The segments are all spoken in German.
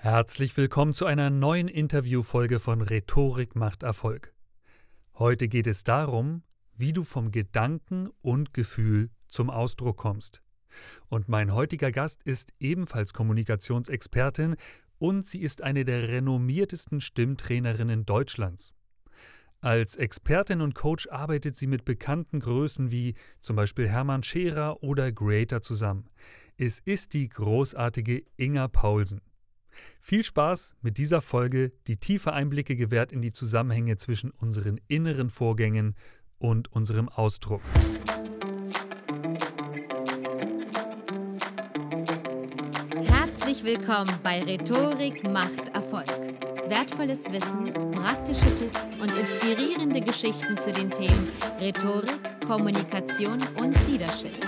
Herzlich willkommen zu einer neuen Interviewfolge von Rhetorik macht Erfolg. Heute geht es darum, wie du vom Gedanken und Gefühl zum Ausdruck kommst. Und mein heutiger Gast ist ebenfalls Kommunikationsexpertin und sie ist eine der renommiertesten Stimmtrainerinnen Deutschlands. Als Expertin und Coach arbeitet sie mit bekannten Größen wie zum Beispiel Hermann Scherer oder Greater zusammen. Es ist die großartige Inga Paulsen. Viel Spaß mit dieser Folge, die tiefe Einblicke gewährt in die Zusammenhänge zwischen unseren inneren Vorgängen und unserem Ausdruck. Herzlich willkommen bei Rhetorik macht Erfolg. Wertvolles Wissen, praktische Tipps und inspirierende Geschichten zu den Themen Rhetorik, Kommunikation und Leadership.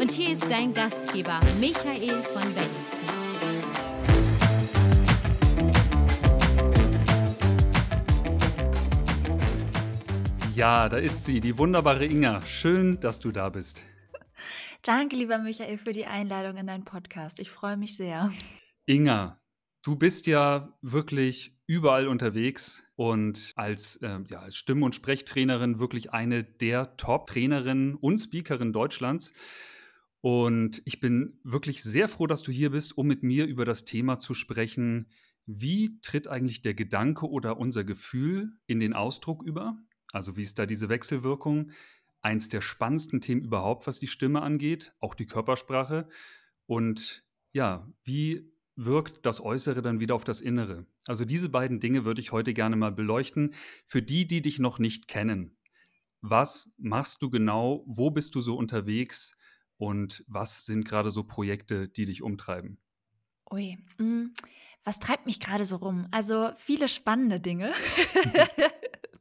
Und hier ist dein Gastgeber Michael von Bennigsen. Ja, da ist sie, die wunderbare Inga. Schön, dass du da bist. Danke, lieber Michael, für die Einladung in deinen Podcast. Ich freue mich sehr. Inga, du bist ja wirklich überall unterwegs und als, äh, ja, als Stimm- und Sprechtrainerin wirklich eine der Top-Trainerinnen und Speakerinnen Deutschlands. Und ich bin wirklich sehr froh, dass du hier bist, um mit mir über das Thema zu sprechen. Wie tritt eigentlich der Gedanke oder unser Gefühl in den Ausdruck über? Also wie ist da diese Wechselwirkung? Eins der spannendsten Themen überhaupt, was die Stimme angeht, auch die Körpersprache. Und ja, wie wirkt das Äußere dann wieder auf das Innere? Also diese beiden Dinge würde ich heute gerne mal beleuchten. Für die, die dich noch nicht kennen, was machst du genau? Wo bist du so unterwegs? Und was sind gerade so Projekte, die dich umtreiben? Ui, mm, was treibt mich gerade so rum? Also viele spannende Dinge.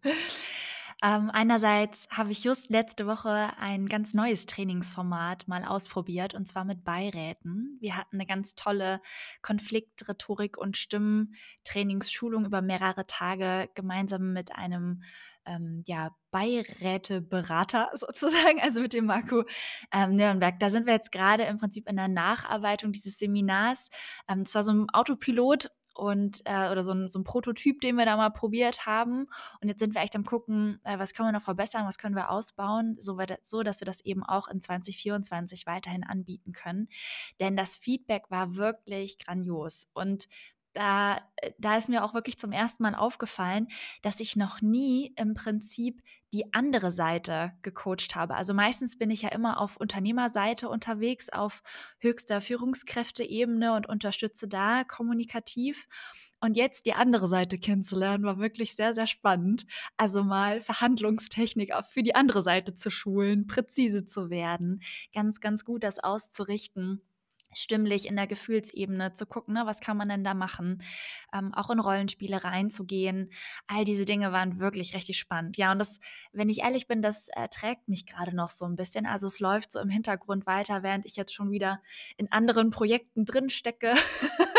Ähm, einerseits habe ich just letzte Woche ein ganz neues Trainingsformat mal ausprobiert und zwar mit Beiräten. Wir hatten eine ganz tolle Konflikt-, Rhetorik- und Stimmtrainingsschulung über mehrere Tage gemeinsam mit einem ähm, ja, Beiräteberater sozusagen, also mit dem Marco ähm, Nürnberg. Da sind wir jetzt gerade im Prinzip in der Nacharbeitung dieses Seminars. Ähm, es war so ein Autopilot und äh, oder so ein, so ein Prototyp, den wir da mal probiert haben. Und jetzt sind wir echt am gucken, äh, was können wir noch verbessern, was können wir ausbauen, so, so dass wir das eben auch in 2024 weiterhin anbieten können. Denn das Feedback war wirklich grandios. Und da, äh, da ist mir auch wirklich zum ersten Mal aufgefallen, dass ich noch nie im Prinzip die andere Seite gecoacht habe. Also meistens bin ich ja immer auf Unternehmerseite unterwegs, auf höchster Führungskräfteebene und unterstütze da kommunikativ. Und jetzt die andere Seite kennenzulernen, war wirklich sehr, sehr spannend. Also mal Verhandlungstechnik auch für die andere Seite zu schulen, präzise zu werden, ganz, ganz gut das auszurichten stimmlich in der Gefühlsebene zu gucken, ne, was kann man denn da machen, ähm, auch in Rollenspiele reinzugehen. All diese Dinge waren wirklich richtig spannend. Ja, und das, wenn ich ehrlich bin, das äh, trägt mich gerade noch so ein bisschen. Also es läuft so im Hintergrund weiter, während ich jetzt schon wieder in anderen Projekten drin stecke.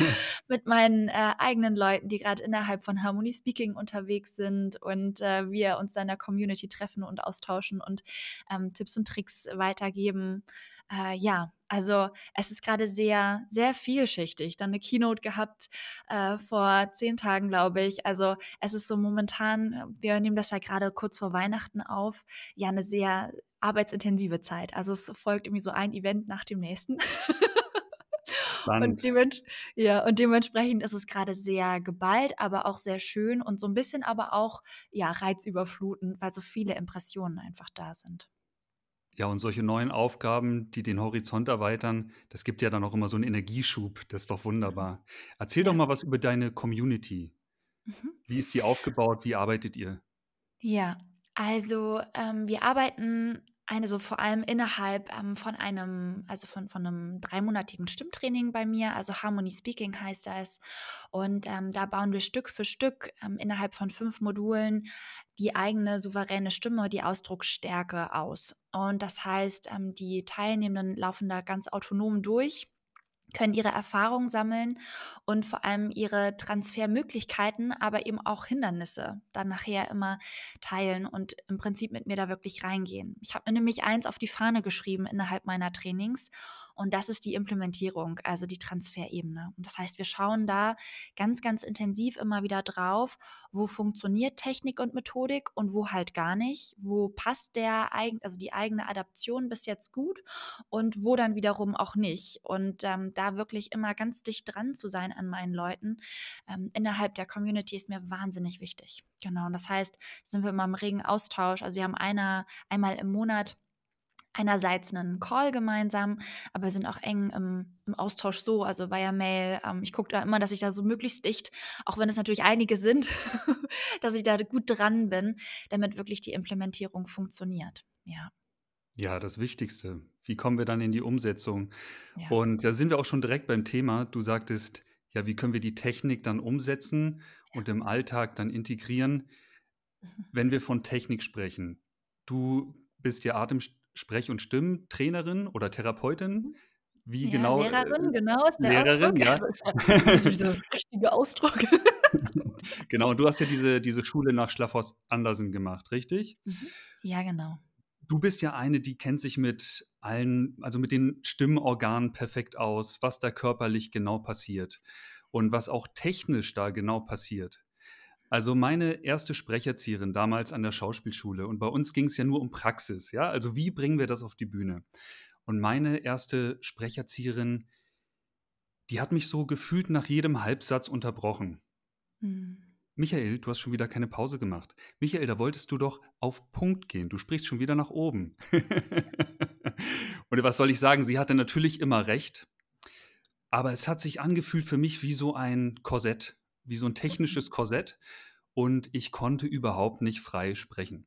mit meinen äh, eigenen Leuten, die gerade innerhalb von Harmony Speaking unterwegs sind und äh, wir uns dann in der Community treffen und austauschen und ähm, Tipps und Tricks weitergeben. Äh, ja, also es ist gerade sehr, sehr vielschichtig. Dann eine Keynote gehabt äh, vor zehn Tagen, glaube ich. Also es ist so momentan, wir nehmen das ja gerade kurz vor Weihnachten auf, ja eine sehr arbeitsintensive Zeit. Also es folgt irgendwie so ein Event nach dem nächsten. Und, dements ja, und dementsprechend ist es gerade sehr geballt, aber auch sehr schön und so ein bisschen aber auch ja, reizüberflutend, weil so viele Impressionen einfach da sind. Ja, und solche neuen Aufgaben, die den Horizont erweitern, das gibt ja dann auch immer so einen Energieschub. Das ist doch wunderbar. Erzähl doch mal was über deine Community. Mhm. Wie ist die aufgebaut? Wie arbeitet ihr? Ja, also ähm, wir arbeiten eine so vor allem innerhalb ähm, von einem, also von, von einem dreimonatigen Stimmtraining bei mir, also Harmony Speaking heißt das. Und ähm, da bauen wir Stück für Stück ähm, innerhalb von fünf Modulen die eigene souveräne Stimme, die Ausdrucksstärke aus. Und das heißt, ähm, die Teilnehmenden laufen da ganz autonom durch können ihre Erfahrungen sammeln und vor allem ihre Transfermöglichkeiten, aber eben auch Hindernisse dann nachher immer teilen und im Prinzip mit mir da wirklich reingehen. Ich habe mir nämlich eins auf die Fahne geschrieben innerhalb meiner Trainings Und das ist die Implementierung, also die Transferebene. Und das heißt, wir schauen da ganz, ganz intensiv immer wieder drauf, wo funktioniert Technik und Methodik und wo halt gar nicht, wo passt der also die eigene Adaption bis jetzt gut und wo dann wiederum auch nicht. Und ähm, da wirklich immer ganz dicht dran zu sein an meinen Leuten ähm, innerhalb der Community ist mir wahnsinnig wichtig. Genau. Und das heißt, sind wir immer im regen Austausch. Also wir haben einer, einmal im Monat einerseits einen Call gemeinsam, aber wir sind auch eng im, im Austausch so, also via Mail. Ähm, ich gucke da immer, dass ich da so möglichst dicht, auch wenn es natürlich einige sind, dass ich da gut dran bin, damit wirklich die Implementierung funktioniert. Ja. Ja, das Wichtigste. Wie kommen wir dann in die Umsetzung? Ja. Und da sind wir auch schon direkt beim Thema. Du sagtest, ja, wie können wir die Technik dann umsetzen und im Alltag dann integrieren? Mhm. Wenn wir von Technik sprechen, du bist ja Atemsprech- und Stimmtrainerin oder Therapeutin. Mhm. Wie ja, genau? Lehrerin, äh, genau, ist der Lehrerin, Ausdruck. ja. Das ist dieser richtige Ausdruck. genau, und du hast ja diese, diese Schule nach Schlafhaus Andersen gemacht, richtig? Mhm. Ja, genau. Du bist ja eine, die kennt sich mit allen, also mit den Stimmorganen perfekt aus, was da körperlich genau passiert und was auch technisch da genau passiert. Also meine erste Sprecherzieherin damals an der Schauspielschule und bei uns ging es ja nur um Praxis, ja, also wie bringen wir das auf die Bühne? Und meine erste Sprecherzieherin, die hat mich so gefühlt nach jedem Halbsatz unterbrochen. Hm. Michael, du hast schon wieder keine Pause gemacht. Michael, da wolltest du doch auf Punkt gehen. Du sprichst schon wieder nach oben. Und was soll ich sagen? Sie hatte natürlich immer recht. Aber es hat sich angefühlt für mich wie so ein Korsett, wie so ein technisches mhm. Korsett. Und ich konnte überhaupt nicht frei sprechen.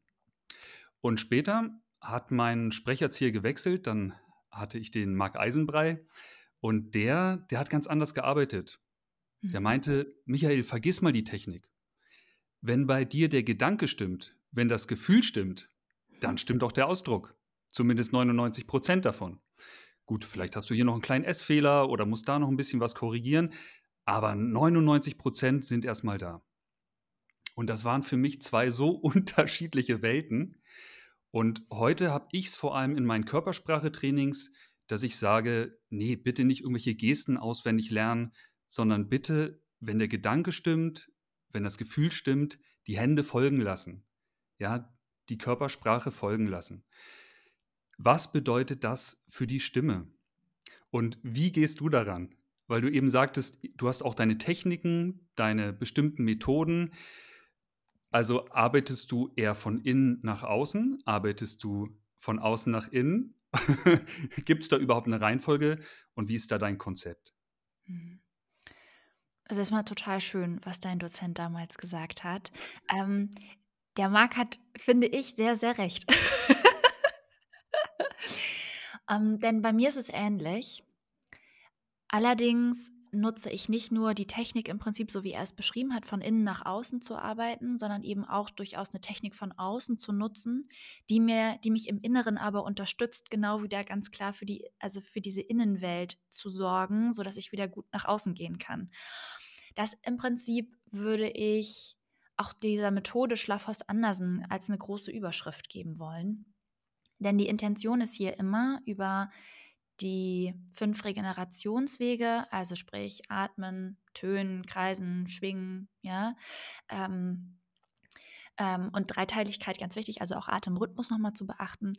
Und später hat mein Sprecherzieher gewechselt. Dann hatte ich den Marc Eisenbrei. Und der, der hat ganz anders gearbeitet. Der mhm. meinte, Michael, vergiss mal die Technik. Wenn bei dir der Gedanke stimmt, wenn das Gefühl stimmt, dann stimmt auch der Ausdruck. Zumindest 99 Prozent davon. Gut, vielleicht hast du hier noch einen kleinen S-Fehler oder musst da noch ein bisschen was korrigieren, aber 99 Prozent sind erstmal da. Und das waren für mich zwei so unterschiedliche Welten. Und heute habe ich es vor allem in meinen Körpersprachetrainings, dass ich sage, nee, bitte nicht irgendwelche Gesten auswendig lernen, sondern bitte, wenn der Gedanke stimmt, wenn das Gefühl stimmt, die Hände folgen lassen. Ja, die Körpersprache folgen lassen. Was bedeutet das für die Stimme? Und wie gehst du daran? Weil du eben sagtest, du hast auch deine Techniken, deine bestimmten Methoden. Also arbeitest du eher von innen nach außen? Arbeitest du von außen nach innen? Gibt es da überhaupt eine Reihenfolge? Und wie ist da dein Konzept? Mhm. Also erstmal total schön, was dein Dozent damals gesagt hat. Ähm, der Marc hat, finde ich, sehr, sehr recht. ähm, denn bei mir ist es ähnlich. Allerdings nutze ich nicht nur die Technik im Prinzip, so wie er es beschrieben hat, von innen nach außen zu arbeiten, sondern eben auch durchaus eine Technik von außen zu nutzen, die mir, die mich im Inneren aber unterstützt, genau wieder ganz klar für die, also für diese Innenwelt zu sorgen, sodass ich wieder gut nach außen gehen kann. Das im Prinzip würde ich auch dieser Methode Schlafhorst Andersen als eine große Überschrift geben wollen. Denn die Intention ist hier immer über die fünf Regenerationswege, also sprich Atmen, Tönen, Kreisen, Schwingen, ja, ähm, ähm, und Dreiteiligkeit ganz wichtig, also auch Atemrhythmus nochmal zu beachten.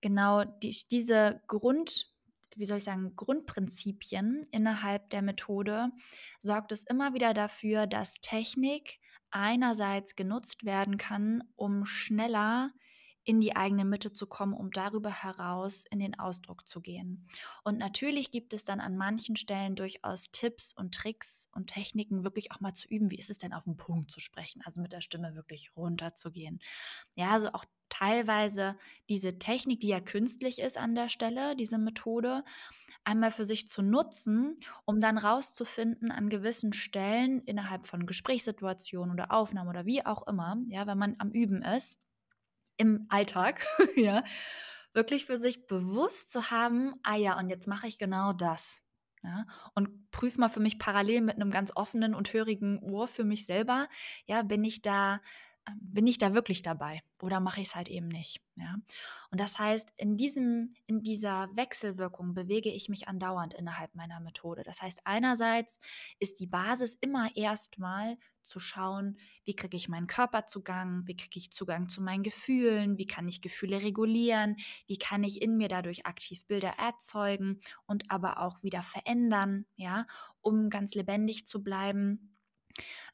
Genau die, diese Grund, wie soll ich sagen, Grundprinzipien innerhalb der Methode sorgt es immer wieder dafür, dass Technik einerseits genutzt werden kann, um schneller in die eigene Mitte zu kommen, um darüber heraus in den Ausdruck zu gehen. Und natürlich gibt es dann an manchen Stellen durchaus Tipps und Tricks und Techniken, wirklich auch mal zu üben, wie ist es denn auf den Punkt zu sprechen, also mit der Stimme wirklich runterzugehen. Ja, also auch teilweise diese Technik, die ja künstlich ist an der Stelle, diese Methode, einmal für sich zu nutzen, um dann rauszufinden an gewissen Stellen innerhalb von Gesprächssituationen oder Aufnahmen oder wie auch immer, ja, wenn man am Üben ist, im Alltag, ja, wirklich für sich bewusst zu haben, ah ja, und jetzt mache ich genau das. Ja, und prüf mal für mich parallel mit einem ganz offenen und hörigen Ohr für mich selber, ja, bin ich da bin ich da wirklich dabei oder mache ich es halt eben nicht. Ja? Und das heißt, in, diesem, in dieser Wechselwirkung bewege ich mich andauernd innerhalb meiner Methode. Das heißt, einerseits ist die Basis immer erstmal zu schauen, wie kriege ich meinen Körperzugang, wie kriege ich Zugang zu meinen Gefühlen, wie kann ich Gefühle regulieren, wie kann ich in mir dadurch aktiv Bilder erzeugen und aber auch wieder verändern, ja, um ganz lebendig zu bleiben ähm,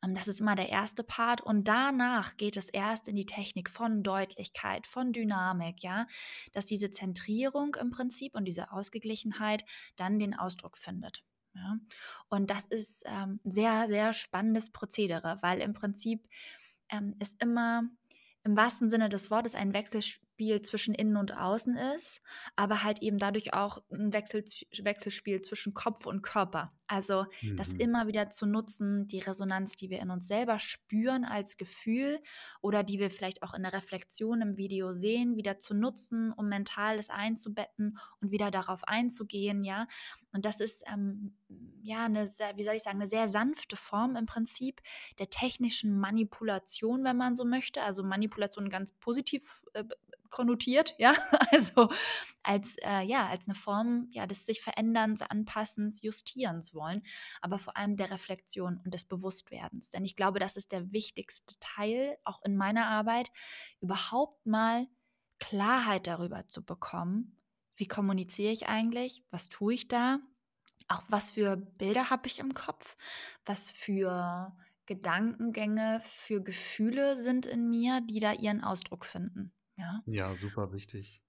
das ist immer der erste Part. Und danach geht es erst in die Technik von Deutlichkeit, von Dynamik, ja, dass diese Zentrierung im Prinzip und diese Ausgeglichenheit dann den Ausdruck findet. Ja. Und das ist ähm, sehr, sehr spannendes Prozedere, weil im Prinzip ähm, ist immer im wahrsten Sinne des Wortes ein Wechselspiel zwischen innen und außen ist, aber halt eben dadurch auch ein Wechsel, Wechselspiel zwischen Kopf und Körper. Also mhm. das immer wieder zu nutzen, die Resonanz, die wir in uns selber spüren als Gefühl oder die wir vielleicht auch in der Reflexion im Video sehen, wieder zu nutzen, um mental es einzubetten und wieder darauf einzugehen, ja. Und das ist ähm, ja eine sehr, wie soll ich sagen, eine sehr sanfte Form im Prinzip der technischen Manipulation, wenn man so möchte. Also Manipulation ganz positiv äh, konnotiert, ja, also als äh, ja als eine Form ja des sich Veränderns, Anpassens, Justierens wollen, aber vor allem der Reflexion und des Bewusstwerdens. Denn ich glaube, das ist der wichtigste Teil auch in meiner Arbeit, überhaupt mal Klarheit darüber zu bekommen, wie kommuniziere ich eigentlich, was tue ich da, auch was für Bilder habe ich im Kopf, was für Gedankengänge, für Gefühle sind in mir, die da ihren Ausdruck finden. Ja, Ja, super wichtig.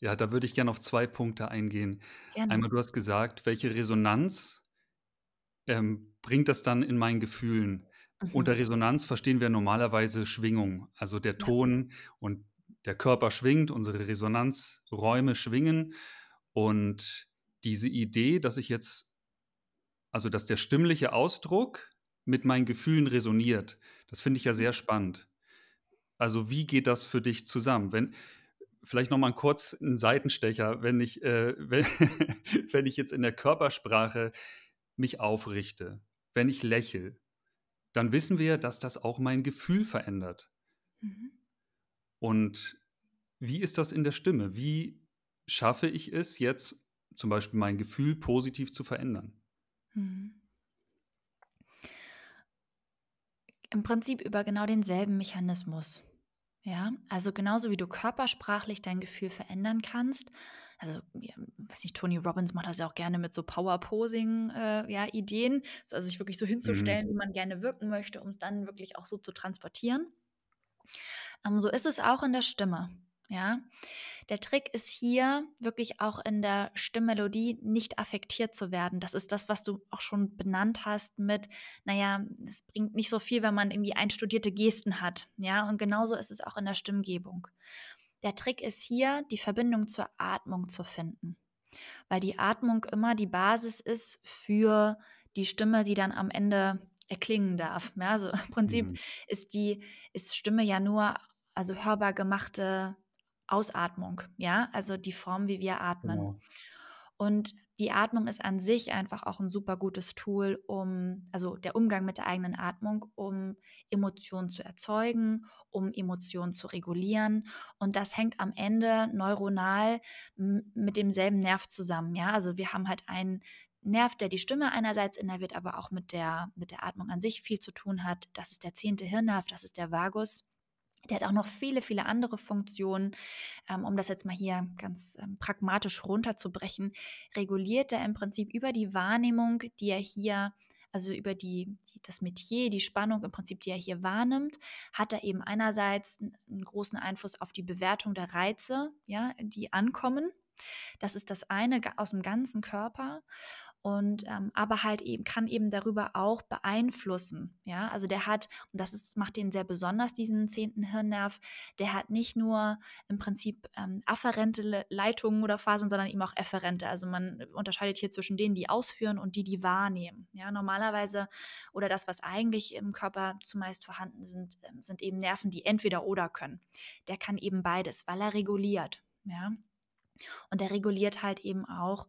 Ja, da würde ich gerne auf zwei Punkte eingehen. gerne. Einmal, du hast gesagt, welche Resonanz ähm, bringt das dann in meinen Gefühlen? Unter Mhm. Resonanz verstehen wir normalerweise Schwingung, also der Ja. Ton und der Körper schwingt, unsere Resonanzräume schwingen. Und diese Idee, dass ich jetzt, also dass der stimmliche Ausdruck mit meinen Gefühlen resoniert, das finde ich ja sehr spannend. Also wie geht das für dich zusammen? Wenn, vielleicht noch mal kurz ein Seitenstecher, wenn ich, äh, wenn, wenn ich jetzt in der Körpersprache mich aufrichte, wenn ich lächle, dann wissen wir, dass das auch mein Gefühl verändert. Mhm. Und wie ist das in der Stimme? Wie schaffe ich es jetzt, zum Beispiel mein Gefühl positiv zu verändern? Mhm. Im Prinzip über genau denselben Mechanismus. Ja, also genauso wie du körpersprachlich dein Gefühl verändern kannst. Also, ja, weiß nicht, Tony Robbins macht das ja auch gerne mit so Power-Posing, äh, ja, Ideen, also sich wirklich so Mhm. hinzustellen, wie man gerne wirken möchte, um es dann wirklich auch so zu transportieren. Ähm, so ist es auch in der Stimme. Ja, der Trick ist hier wirklich auch in der Stimmmelodie nicht affektiert zu werden. Das ist das, was du auch schon benannt hast mit, naja, es bringt nicht so viel, wenn man irgendwie einstudierte Gesten hat. Ja, und genauso ist es auch in der Stimmgebung. Der Trick ist hier, die Verbindung zur Atmung zu finden, weil die Atmung immer die Basis ist für die Stimme, die dann am Ende erklingen darf. Ja, also im Prinzip Mhm. ist die ist Stimme ja nur also hörbar gemachte Ausatmung, ja, also die Form, wie wir atmen. Genau. Und die Atmung ist an sich einfach auch ein super gutes Tool, um, also der Umgang mit der eigenen Atmung, um Emotionen zu erzeugen, um Emotionen zu regulieren. Und das hängt am Ende neuronal mit demselben Nerv zusammen. Ja, also wir haben halt einen Nerv, der die Stimme einerseits innerviert, aber auch mit der, mit der Atmung an sich viel zu tun hat. Das ist der zehnte Hirnnerv, das ist der Vagus. Der hat auch noch viele, viele andere Funktionen. Ähm, um das jetzt mal hier ganz ähm, pragmatisch runterzubrechen, reguliert er im Prinzip über die Wahrnehmung, die er hier, also über die, das Metier, die Spannung im Prinzip, die er hier wahrnimmt, hat er eben einerseits einen großen Einfluss auf die Bewertung der Reize, ja, die ankommen. Das ist das eine aus dem ganzen Körper und ähm, aber halt eben kann eben darüber auch beeinflussen. Ja, also der hat, und das ist, macht den sehr besonders, diesen zehnten Hirnnerv, der hat nicht nur im Prinzip ähm, afferente Leitungen oder Phasen, sondern eben auch efferente. Also man unterscheidet hier zwischen denen, die ausführen und die, die wahrnehmen. Ja, normalerweise oder das, was eigentlich im Körper zumeist vorhanden sind, ähm, sind eben Nerven, die entweder oder können. Der kann eben beides, weil er reguliert. Ja. Und der reguliert halt eben auch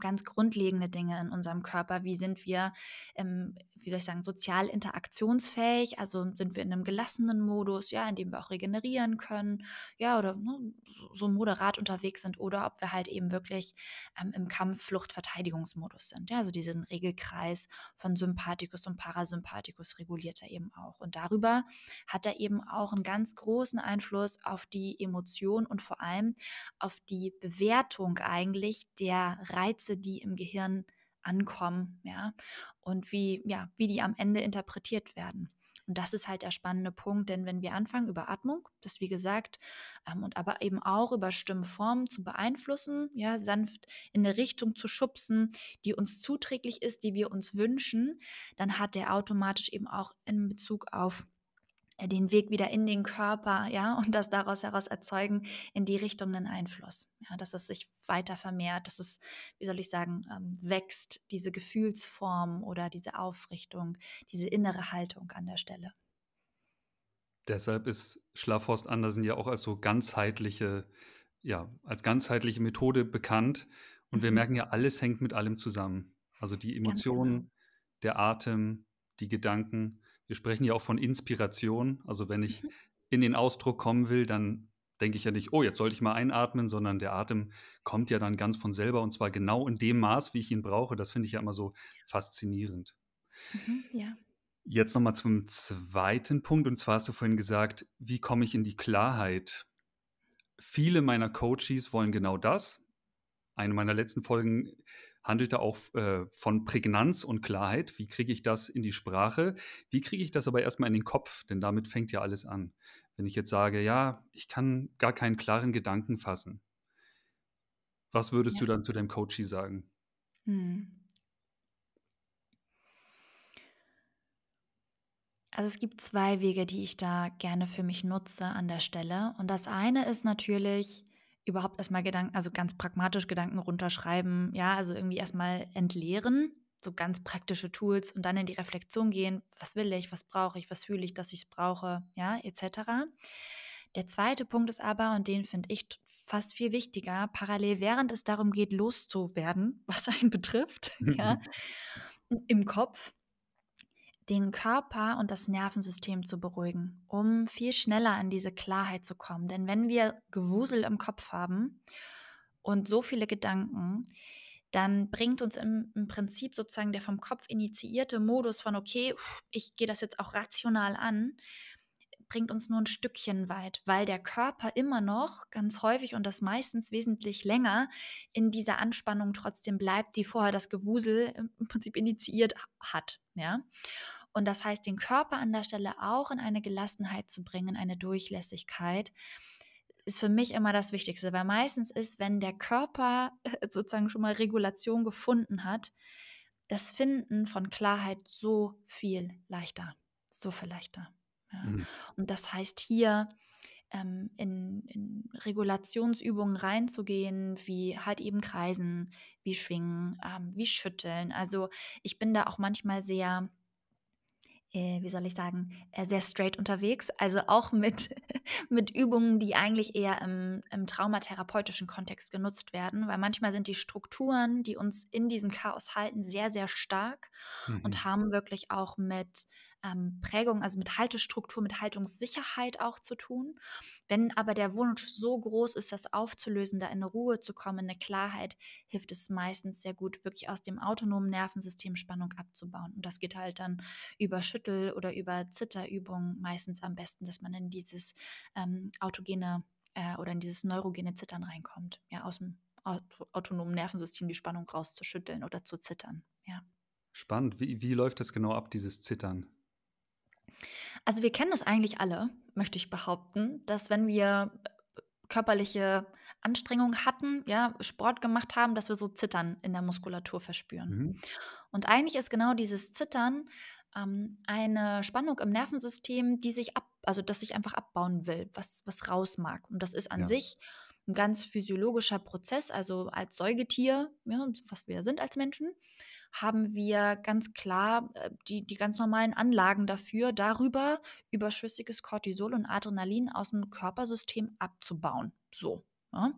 ganz grundlegende Dinge in unserem Körper. Wie sind wir, ähm, wie soll ich sagen, sozial interaktionsfähig? Also sind wir in einem gelassenen Modus, ja, in dem wir auch regenerieren können, ja, oder ne, so, so, moderat unterwegs sind, oder ob wir halt eben wirklich ähm, im Kampf, Flucht, Verteidigungsmodus sind. Ja, also diesen Regelkreis von Sympathikus und Parasympathikus reguliert er eben auch. Und darüber hat er eben auch einen ganz großen Einfluss auf die Emotion und vor allem auf die Bewertung eigentlich der Reize, die im Gehirn ankommen, ja, und wie, ja, wie die am Ende interpretiert werden. Und das ist halt der spannende Punkt, denn wenn wir anfangen, über Atmung, das wie gesagt, ähm, und aber eben auch über Stimmformen zu beeinflussen, ja, sanft in eine Richtung zu schubsen, die uns zuträglich ist, die wir uns wünschen, dann hat der automatisch eben auch in Bezug auf den Weg wieder in den Körper, ja, und das daraus heraus erzeugen, in die Richtung einen Einfluss. Ja, dass es sich weiter vermehrt, dass es, wie soll ich sagen, ähm, wächst, diese Gefühlsform oder diese Aufrichtung, diese innere Haltung an der Stelle. Deshalb ist Schlafhorst Andersen ja auch als so ganzheitliche, ja, als ganzheitliche Methode bekannt. Und wir mhm. merken ja, alles hängt mit allem zusammen. Also die. Emotionen, genau. der Atem, die Gedanken wir sprechen ja auch von Inspiration. Also wenn ich mhm. in den Ausdruck kommen will, dann denke ich ja nicht, oh, jetzt sollte ich mal einatmen, sondern der Atem kommt ja dann ganz von selber und zwar genau in dem Maß, wie ich ihn brauche. Das finde ich ja immer so faszinierend. Mhm, ja. Jetzt nochmal zum zweiten Punkt und zwar hast du vorhin gesagt, wie komme ich in die Klarheit? Viele meiner Coaches wollen genau das. Eine meiner letzten Folgen handelte auch äh, von Prägnanz und Klarheit. Wie kriege ich das in die Sprache? Wie kriege ich das aber erstmal in den Kopf? Denn damit fängt ja alles an. Wenn ich jetzt sage, ja, ich kann gar keinen klaren Gedanken fassen, was würdest ja. du dann zu deinem Coachie sagen? Hm. Also es gibt zwei Wege, die ich da gerne für mich nutze an der Stelle. Und das eine ist natürlich, überhaupt erstmal Gedanken, also ganz pragmatisch Gedanken runterschreiben, ja, also irgendwie erstmal entleeren, so ganz praktische Tools und dann in die Reflexion gehen, was will ich, was brauche ich, was fühle ich, dass ich es brauche, ja, etc. Der zweite Punkt ist aber, und den finde ich fast viel wichtiger, parallel während es darum geht, loszuwerden, was einen betrifft, ja, im Kopf, den Körper und das Nervensystem zu beruhigen, um viel schneller in diese Klarheit zu kommen. Denn wenn wir Gewusel im Kopf haben und so viele Gedanken, dann bringt uns im, im Prinzip sozusagen der vom Kopf initiierte Modus von, okay, ich gehe das jetzt auch rational an, bringt uns nur ein Stückchen weit, weil der Körper immer noch ganz häufig und das meistens wesentlich länger in dieser Anspannung trotzdem bleibt, die vorher das Gewusel im Prinzip initiiert hat. Ja? Und das heißt, den Körper an der Stelle auch in eine Gelassenheit zu bringen, eine Durchlässigkeit, ist für mich immer das Wichtigste, weil meistens ist, wenn der Körper sozusagen schon mal Regulation gefunden hat, das Finden von Klarheit so viel leichter, so viel leichter. Ja. Mhm. Und das heißt hier ähm, in, in, Regulationsübungen reinzugehen, wie halt eben Kreisen, wie Schwingen, ähm, wie Schütteln. Also ich bin da auch manchmal sehr äh, wie soll ich sagen, äh, sehr straight unterwegs. Also auch mit, mit Übungen, die eigentlich eher im, im traumatherapeutischen Kontext genutzt werden, weil manchmal sind die Strukturen, die uns in diesem Chaos halten, sehr, sehr stark mhm. und haben wirklich auch mit ähm, Prägung, also mit Haltestruktur, mit Haltungssicherheit auch zu tun. Wenn aber der Wunsch so groß ist, das aufzulösen, da in Ruhe zu kommen, in eine Klarheit, hilft es meistens sehr gut, wirklich aus dem autonomen Nervensystem Spannung abzubauen. Und das geht halt dann über Schüttel- oder über Zitterübungen meistens am besten, dass man in dieses ähm, autogene äh, oder in dieses neurogene Zittern reinkommt, ja, aus dem autonomen Nervensystem die Spannung rauszuschütteln oder zu zittern, ja. Spannend. Wie, wie läuft das genau ab, dieses Zittern? Also wir kennen das eigentlich alle, möchte ich behaupten, dass wenn wir äh, körperliche Anstrengung hatten, ja, Sport gemacht haben, dass wir so Zittern in der Muskulatur verspüren. Mhm. Und eigentlich ist genau dieses Zittern ähm, eine Spannung im Nervensystem, die sich ab, also das sich einfach abbauen will, was, was raus mag. Und das ist an ja. sich ein ganz physiologischer Prozess. Also als Säugetier, ja, was wir sind als Menschen, haben wir ganz klar äh, die, die ganz normalen Anlagen dafür, darüber überschüssiges Cortisol und Adrenalin aus dem Körpersystem abzubauen. So. Ja.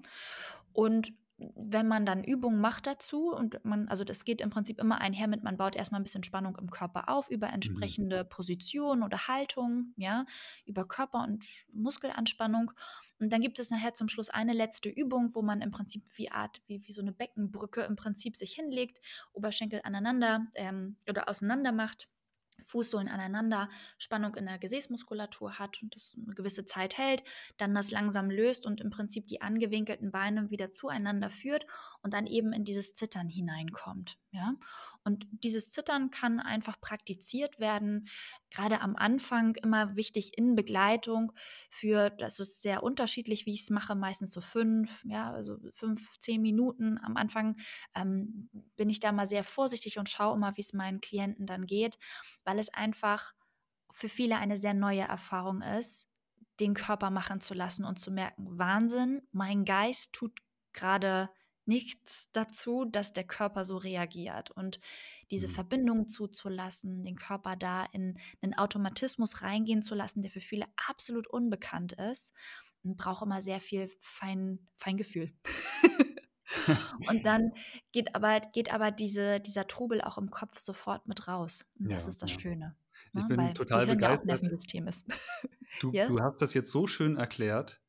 Und wenn man dann Übungen macht dazu und man, also das geht im Prinzip immer einher mit, man baut erstmal ein bisschen Spannung im Körper auf über Mhm. entsprechende Positionen oder Haltungen, ja, über Körper- und Muskelanspannung. Und dann gibt es nachher zum Schluss eine letzte Übung, wo man im Prinzip wie Art, wie, wie so eine Beckenbrücke im Prinzip sich hinlegt, Oberschenkel aneinander ähm, oder auseinander macht. Fußsohlen aneinander, Spannung in der Gesäßmuskulatur hat und das eine gewisse Zeit hält, dann das langsam löst und im Prinzip die angewinkelten Beine wieder zueinander führt und dann eben in dieses Zittern hineinkommt. Ja? Und dieses Zittern kann einfach praktiziert werden, gerade am Anfang immer wichtig in Begleitung für, das ist sehr unterschiedlich, wie ich es mache, meistens so fünf, ja, also fünf, zehn Minuten am Anfang ähm, bin ich da mal sehr vorsichtig und schaue immer, wie es meinen Klienten dann geht, weil es einfach für viele eine sehr neue Erfahrung ist, den Körper machen zu lassen und zu merken, Wahnsinn, mein Geist tut gerade nichts dazu, dass der Körper so reagiert. Und diese Mhm. Verbindung zuzulassen, den Körper da in einen Automatismus reingehen zu lassen, der für viele absolut unbekannt ist, braucht immer sehr viel Fein, Feingefühl. Und dann geht aber, geht aber diese, dieser Trubel auch im Kopf sofort mit raus. Und das Ja, ist das ja. Schöne. Ich Ne? bin Weil total Gehirn ja auch begeistert. Nervensystem ist. Du, Ja? du hast das jetzt so schön erklärt,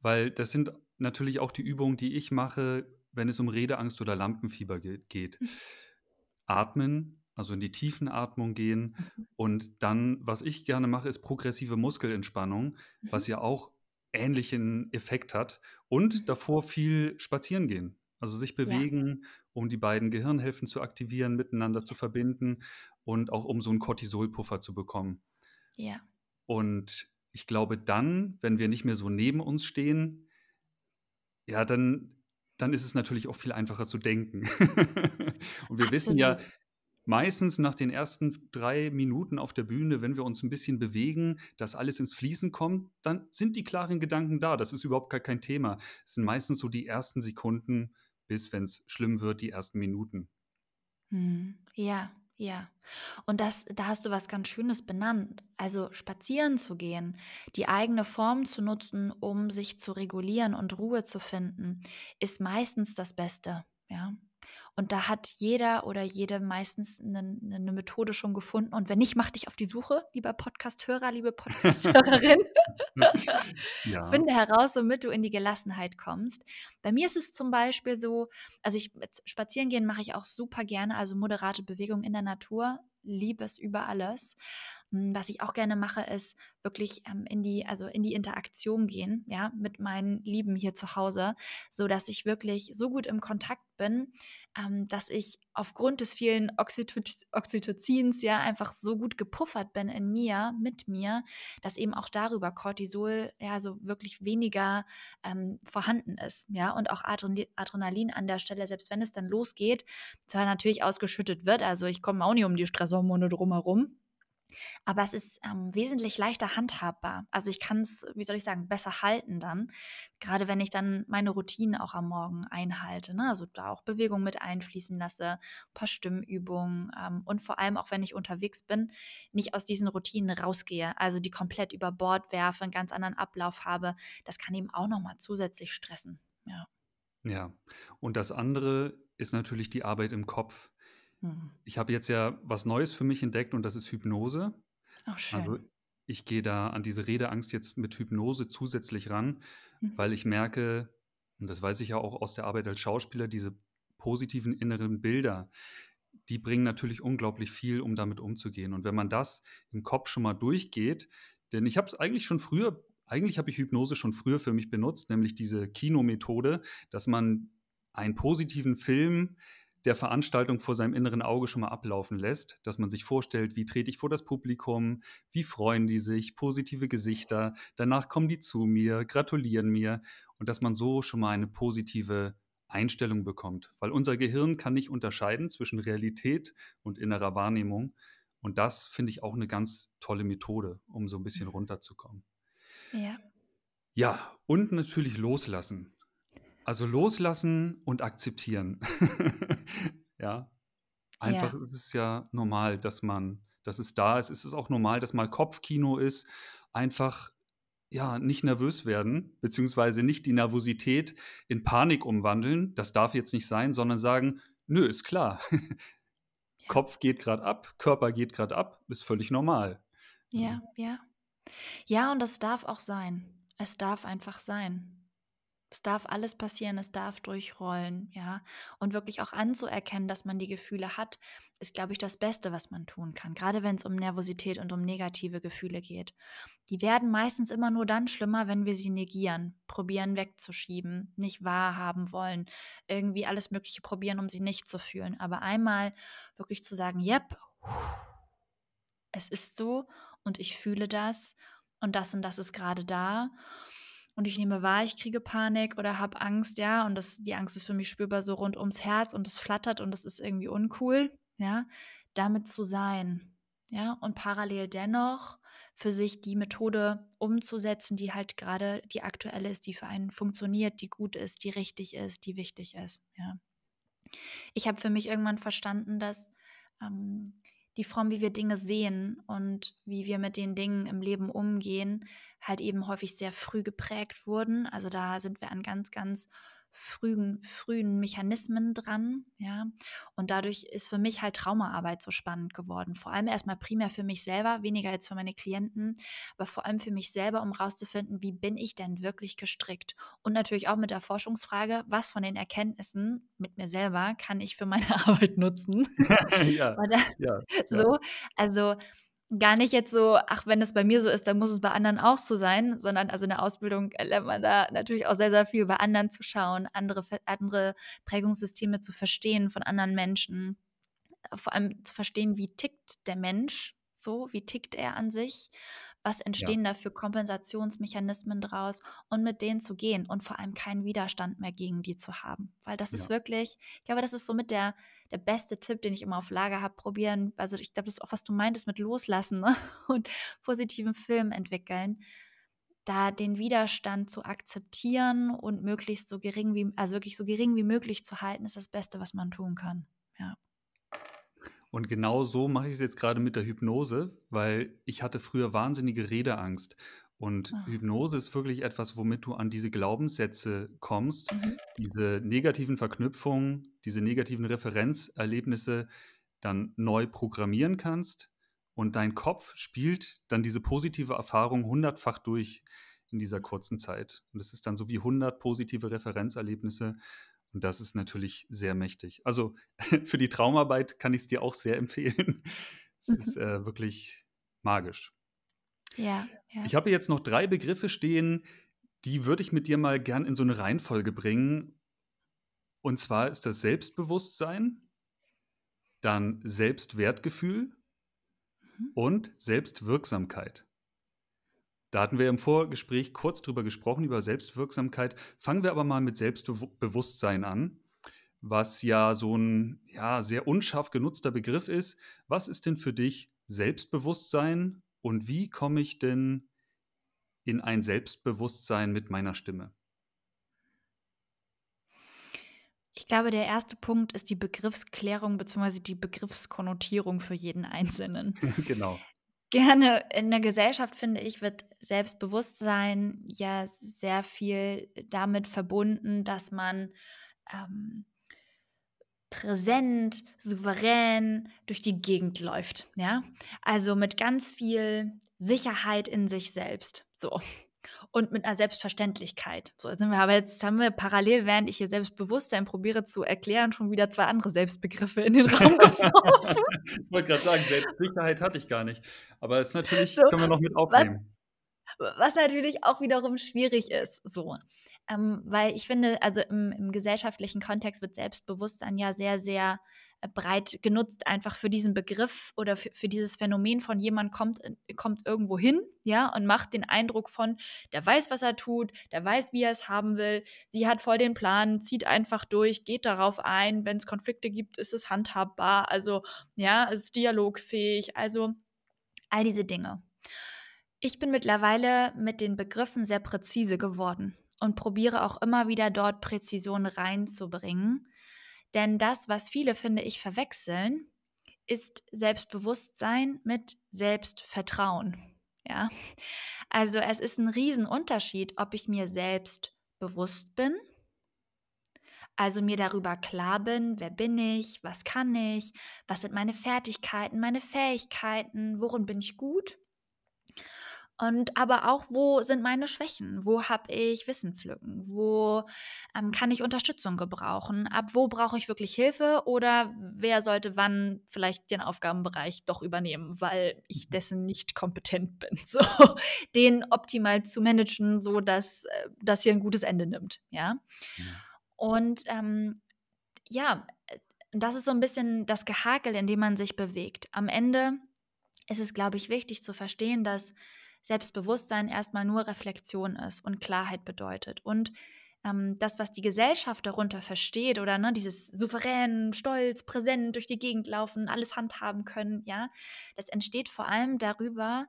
weil das sind natürlich auch die Übungen, die ich mache, wenn es um Redeangst oder Lampenfieber ge geht. Mhm. Atmen, also in die Tiefenatmung gehen Mhm. und dann, was ich gerne mache, ist progressive Muskelentspannung, was Mhm. ja auch ähnlichen Effekt hat und davor viel spazieren gehen. Also sich Ja. bewegen, um die beiden Gehirnhälften zu aktivieren, miteinander zu verbinden und auch um so einen Cortisolpuffer zu bekommen. Ja. Und ich glaube dann, wenn wir nicht mehr so neben uns stehen, ja, dann dann ist es natürlich auch viel einfacher zu denken. Und wir wissen ja Absolut. meistens nach den ersten 3 Minuten auf der Bühne, wenn wir uns ein bisschen bewegen, dass alles ins Fließen kommt, dann sind die klaren Gedanken da. Das ist überhaupt gar kein Thema. Es sind meistens so die ersten Sekunden bis, wenn es schlimm wird, die ersten Minuten. Mhm. Ja, ja. Und das, da hast du was ganz Schönes benannt. Also spazieren zu gehen, die eigene Form zu nutzen, um sich zu regulieren und Ruhe zu finden, ist meistens das Beste. Ja. Und da hat jeder oder jede meistens eine, eine Methode schon gefunden. Und wenn nicht, mach dich auf die Suche, lieber Podcast-Hörer, liebe Podcast-Hörerin. Ja. Finde heraus, womit du in die Gelassenheit kommst. Bei mir ist es zum Beispiel so, also ich spazieren gehen mache ich auch super gerne, also moderate Bewegung in der Natur, liebe es über alles. Mm, Was ich auch gerne mache, ist wirklich ähm, in die, also in die Interaktion gehen, ja, mit meinen Lieben hier zu Hause, so dass ich wirklich so gut im Kontakt bin, ähm, dass ich aufgrund des vielen Oxyto Oxytocins ja einfach so gut gepuffert bin in mir, mit mir, dass eben auch darüber Cortisol ja so wirklich weniger ähm, vorhanden ist, ja, und auch Adrenalin, Adrenalin an der Stelle, selbst wenn es dann losgeht, zwar natürlich ausgeschüttet wird, also ich komme auch nicht um die Stresshormone drumherum, aber es ist ähm, wesentlich leichter handhabbar. Also ich kann es, wie soll ich sagen, besser halten dann. Gerade wenn ich dann meine Routinen auch am Morgen einhalte. Ne? Also da auch Bewegung mit einfließen lasse, ein paar Stimmübungen ähm, und vor allem auch wenn ich unterwegs bin, nicht aus diesen Routinen rausgehe. Also die komplett über Bord werfe, einen ganz anderen Ablauf habe. Das kann eben auch nochmal zusätzlich stressen. Ja. Ja. Und das andere ist natürlich die Arbeit im Kopf. Mhm. Ich habe jetzt ja was Neues für mich entdeckt und das ist Hypnose. Auch schön. Also ich gehe da an diese Redeangst jetzt mit Hypnose zusätzlich ran, Mhm. weil ich merke, und das weiß ich ja auch aus der Arbeit als Schauspieler, diese positiven inneren Bilder, die bringen natürlich unglaublich viel, um damit umzugehen. Und wenn man das im Kopf schon mal durchgeht, denn ich habe es eigentlich schon früher, eigentlich habe ich Hypnose schon früher für mich benutzt, nämlich diese Kinomethode, dass man einen positiven Film der Veranstaltung vor seinem inneren Auge schon mal ablaufen lässt, dass man sich vorstellt, wie trete ich vor das Publikum, wie freuen die sich, positive Gesichter, danach kommen die zu mir, gratulieren mir und dass man so schon mal eine positive Einstellung bekommt, weil unser Gehirn kann nicht unterscheiden zwischen Realität und innerer Wahrnehmung und das finde ich auch eine ganz tolle Methode, um so ein bisschen runterzukommen. Ja. Ja, und natürlich loslassen. Also loslassen und akzeptieren. ja. Einfach Ja. es ist ja normal, dass man, dass es da ist. Es ist auch normal, dass mal Kopfkino ist. Einfach ja, nicht nervös werden, beziehungsweise nicht die Nervosität in Panik umwandeln. Das darf jetzt nicht sein, sondern sagen, nö, ist klar. Kopf geht gerade ab, Körper geht gerade ab, ist völlig normal. Ja, ja. Ja, und das darf auch sein. Es darf einfach sein. Es darf alles passieren, es darf durchrollen, ja. Und wirklich auch anzuerkennen, dass man die Gefühle hat, ist, glaube ich, das Beste, was man tun kann. Gerade wenn es um Nervosität und um negative Gefühle geht. Die werden meistens immer nur dann schlimmer, wenn wir sie negieren, probieren wegzuschieben, nicht wahrhaben wollen, irgendwie alles Mögliche probieren, um sie nicht zu fühlen. Aber einmal wirklich zu sagen, yep, es ist so und ich fühle das und das und das ist gerade da und ich nehme wahr, ich kriege Panik oder habe Angst, ja, und das, die Angst ist für mich spürbar so rund ums Herz und es flattert und das ist irgendwie uncool, ja, damit zu sein, ja, und parallel dennoch für sich die Methode umzusetzen, die halt gerade die aktuelle ist, die für einen funktioniert, die gut ist, die richtig ist, die wichtig ist, ja. Ich habe für mich irgendwann verstanden, dass ähm, die Form, wie wir Dinge sehen und wie wir mit den Dingen im Leben umgehen, halt eben häufig sehr früh geprägt wurden. Also da sind wir an ganz, ganz frühen, frühen Mechanismen dran, ja. Und dadurch ist für mich halt Traumaarbeit so spannend geworden. Vor allem erstmal primär für mich selber, weniger jetzt für meine Klienten, aber vor allem für mich selber, um rauszufinden, wie bin ich denn wirklich gestrickt? Und natürlich auch mit der Forschungsfrage, was von den Erkenntnissen mit mir selber kann ich für meine Arbeit nutzen? ja, da, ja, so, ja. also gar nicht jetzt so, ach, wenn es bei mir so ist, dann muss es bei anderen auch so sein, sondern also in der Ausbildung lernt man da natürlich auch sehr, sehr viel bei anderen zu schauen, andere, andere Prägungssysteme zu verstehen von anderen Menschen, vor allem zu verstehen, wie tickt der Mensch so, wie tickt er an sich was entstehen ja. da für Kompensationsmechanismen draus und mit denen zu gehen und vor allem keinen Widerstand mehr gegen die zu haben. Weil das ja. ist wirklich, ich glaube, das ist somit der, der beste Tipp, den ich immer auf Lager habe, probieren. Also ich glaube, das ist auch, was du meintest mit Loslassen ne? und positiven Film entwickeln. Da den Widerstand zu akzeptieren und möglichst so gering wie, also wirklich so gering wie möglich zu halten, ist das Beste, was man tun kann. Ja. Und genau so mache ich es jetzt gerade mit der Hypnose, weil ich hatte früher wahnsinnige Redeangst. Und Ah. Hypnose ist wirklich etwas, womit du an diese Glaubenssätze kommst, Mhm. diese negativen Verknüpfungen, diese negativen Referenzerlebnisse dann neu programmieren kannst. Und dein Kopf spielt dann diese positive Erfahrung hundertfach durch in dieser kurzen Zeit. Und es ist dann so wie 100 positive Referenzerlebnisse. Und das ist natürlich sehr mächtig. Also für die Traumarbeit kann ich es dir auch sehr empfehlen. Es ist äh, wirklich magisch. Ja, ja. Ich habe jetzt noch drei Begriffe stehen, die würde ich mit dir mal gern in so eine Reihenfolge bringen. Und zwar ist das Selbstbewusstsein, dann Selbstwertgefühl mhm. und Selbstwirksamkeit. Da hatten wir im Vorgespräch kurz drüber gesprochen, über Selbstwirksamkeit. Fangen wir aber mal mit Selbstbewusstsein an, was ja so ein ja, sehr unscharf genutzter Begriff ist. Was ist denn für dich Selbstbewusstsein und wie komme ich denn in ein Selbstbewusstsein mit meiner Stimme? Ich glaube, der erste Punkt ist die Begriffsklärung bzw. die Begriffskonnotierung für jeden Einzelnen. genau gerne in der Gesellschaft, finde ich, wird Selbstbewusstsein ja sehr viel damit verbunden, dass man ähm, präsent, souverän durch die Gegend läuft. Ja, also mit ganz viel Sicherheit in sich selbst. So und mit einer Selbstverständlichkeit. So, jetzt sind wir aber jetzt haben wir parallel, während ich hier Selbstbewusstsein probiere zu erklären, schon wieder zwei andere Selbstbegriffe in den Raum geworfen. ich wollte gerade sagen, Selbstsicherheit hatte ich gar nicht. Aber es natürlich, so, können wir noch mit aufnehmen. Was, was natürlich auch wiederum schwierig ist, so. Ähm, weil ich finde, also im, im gesellschaftlichen Kontext wird Selbstbewusstsein ja sehr, sehr breit genutzt, einfach für diesen Begriff oder für, für dieses Phänomen von jemand kommt, äh, kommt irgendwo hin, ja, und macht den Eindruck von, der weiß, was er tut, der weiß, wie er es haben will, sie hat voll den Plan, zieht einfach durch, geht darauf ein, wenn es Konflikte gibt, ist es handhabbar, also ja, es ist dialogfähig, also all diese Dinge. Ich bin mittlerweile mit den Begriffen sehr präzise geworden und probiere auch immer wieder dort Präzision reinzubringen denn das, was viele, finde ich, verwechseln, ist Selbstbewusstsein mit Selbstvertrauen. Ja, also es ist ein Riesenunterschied, ob ich mir selbst bewusst bin, also mir darüber klar bin, wer bin ich, was kann ich, was sind meine Fertigkeiten, meine Fähigkeiten, worin bin ich gut und aber auch, wo sind meine Schwächen? Wo habe ich Wissenslücken? Wo ähm, kann ich Unterstützung gebrauchen? Ab wo brauche ich wirklich Hilfe? Oder wer sollte wann vielleicht den Aufgabenbereich doch übernehmen, weil ich mhm. dessen nicht kompetent bin? So, den optimal zu managen, so dass äh, das hier ein gutes Ende nimmt. Ja. ja. Und ähm, ja, äh, das ist so ein bisschen das Gehakel, in dem man sich bewegt. Am Ende ist es, glaube ich, wichtig zu verstehen, dass Selbstbewusstsein erstmal nur Reflexion ist und Klarheit bedeutet. Und ähm, das, was die Gesellschaft darunter versteht, oder ne, dieses souverän, stolz, präsent durch die Gegend laufen, alles handhaben können, ja, das entsteht vor allem darüber,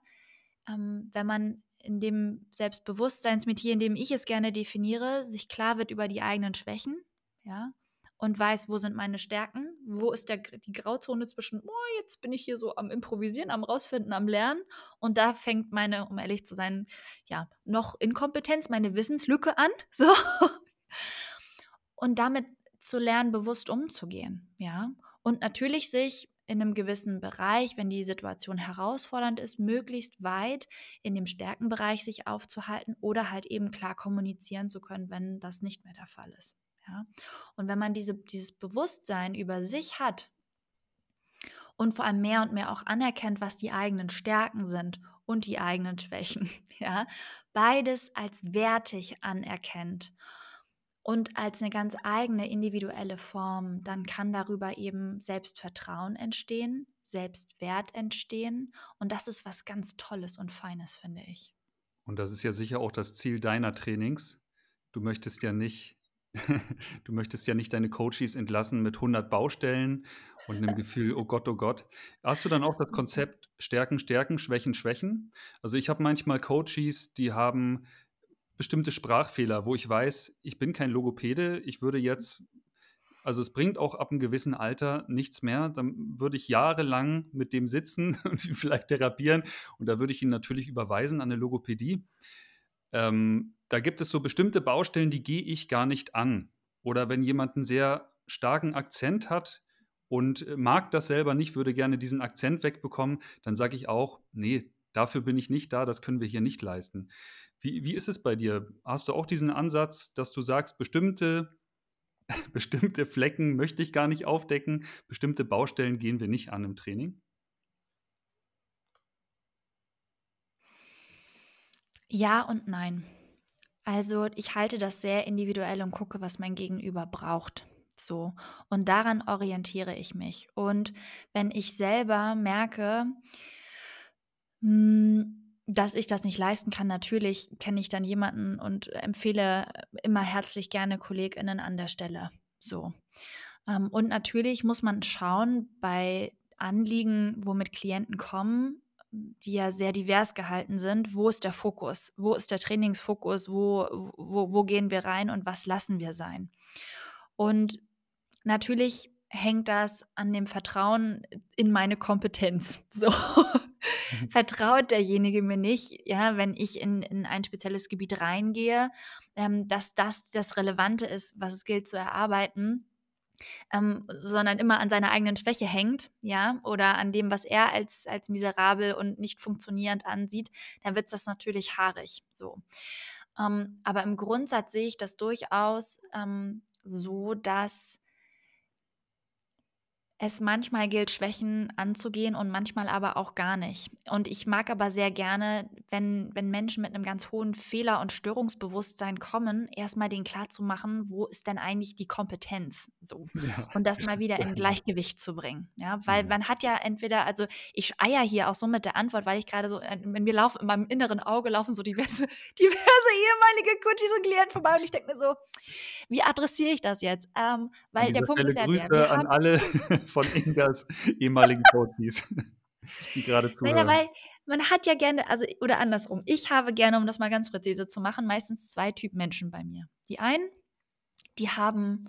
ähm, wenn man in dem Selbstbewusstseinsmetier, in dem ich es gerne definiere, sich klar wird über die eigenen Schwächen, ja, und weiß, wo sind meine Stärken, wo ist der, die Grauzone zwischen, oh, jetzt bin ich hier so am Improvisieren, am Rausfinden, am Lernen. Und da fängt meine, um ehrlich zu sein, ja, noch Inkompetenz, meine Wissenslücke an. So. Und damit zu lernen, bewusst umzugehen, ja. Und natürlich sich in einem gewissen Bereich, wenn die Situation herausfordernd ist, möglichst weit in dem Stärkenbereich sich aufzuhalten oder halt eben klar kommunizieren zu können, wenn das nicht mehr der Fall ist. Ja? Und wenn man diese, dieses Bewusstsein über sich hat und vor allem mehr und mehr auch anerkennt, was die eigenen Stärken sind und die eigenen Schwächen, ja, beides als wertig anerkennt und als eine ganz eigene individuelle Form, dann kann darüber eben Selbstvertrauen entstehen, Selbstwert entstehen und das ist was ganz Tolles und Feines, finde ich. Und das ist ja sicher auch das Ziel deiner Trainings. Du möchtest ja nicht Du möchtest ja nicht deine Coaches entlassen mit 100 Baustellen und einem Gefühl, oh Gott, oh Gott. Hast du dann auch das Konzept Stärken, Stärken, Schwächen, Schwächen? Also ich habe manchmal Coaches, die haben bestimmte Sprachfehler, wo ich weiß, ich bin kein Logopäde, ich würde jetzt, also es bringt auch ab einem gewissen Alter nichts mehr, dann würde ich jahrelang mit dem sitzen und ihn vielleicht therapieren und da würde ich ihn natürlich überweisen an eine Logopädie. Ähm, da gibt es so bestimmte Baustellen, die gehe ich gar nicht an. Oder wenn jemand einen sehr starken Akzent hat und äh, mag das selber nicht, würde gerne diesen Akzent wegbekommen, dann sage ich auch, nee, dafür bin ich nicht da, das können wir hier nicht leisten. Wie, wie ist es bei dir? Hast du auch diesen Ansatz, dass du sagst, bestimmte, bestimmte Flecken möchte ich gar nicht aufdecken, bestimmte Baustellen gehen wir nicht an im Training? Ja und nein. Also ich halte das sehr individuell und gucke, was mein Gegenüber braucht. So. Und daran orientiere ich mich. Und wenn ich selber merke, hm, dass ich das nicht leisten kann, natürlich kenne ich dann jemanden und empfehle immer herzlich gerne KollegInnen an der Stelle. So. Ähm, und natürlich muss man schauen, bei Anliegen, womit Klienten kommen, die ja sehr divers gehalten sind, wo ist der Fokus? Wo ist der Trainingsfokus? Wo, wo, wo gehen wir rein und was lassen wir sein? Und natürlich hängt das an dem Vertrauen in meine Kompetenz. So. Mhm. Vertraut derjenige mir nicht, ja, wenn ich in, in ein spezielles Gebiet reingehe, ähm, dass das das Relevante ist, was es gilt zu erarbeiten, ähm, sondern immer an seiner eigenen Schwäche hängt, ja, oder an dem, was er als, als miserabel und nicht funktionierend ansieht, dann wird das natürlich haarig so. Ähm, aber im Grundsatz sehe ich das durchaus ähm, so, dass es manchmal gilt, Schwächen anzugehen und manchmal aber auch gar nicht. Und ich mag aber sehr gerne, wenn, wenn Menschen mit einem ganz hohen Fehler- und Störungsbewusstsein kommen, erstmal den klar zu machen, wo ist denn eigentlich die Kompetenz so. Ja. Und das mal wieder in Gleichgewicht zu bringen. Ja, weil mhm. man hat ja entweder, also ich eier hier auch so mit der Antwort, weil ich gerade so, äh, wenn mir laufen, in meinem inneren Auge laufen so diverse, diverse ehemalige Coaches und Klienten vorbei und ich denke mir so, wie adressiere ich das jetzt? Ähm, weil der Punkt Stelle ist ja der. an alle von Ingas ehemaligen Coaches, die gerade zuhören. Naja, weil man hat ja gerne, also oder andersrum, ich habe gerne, um das mal ganz präzise zu machen, meistens zwei Typen Menschen bei mir. Die einen, die haben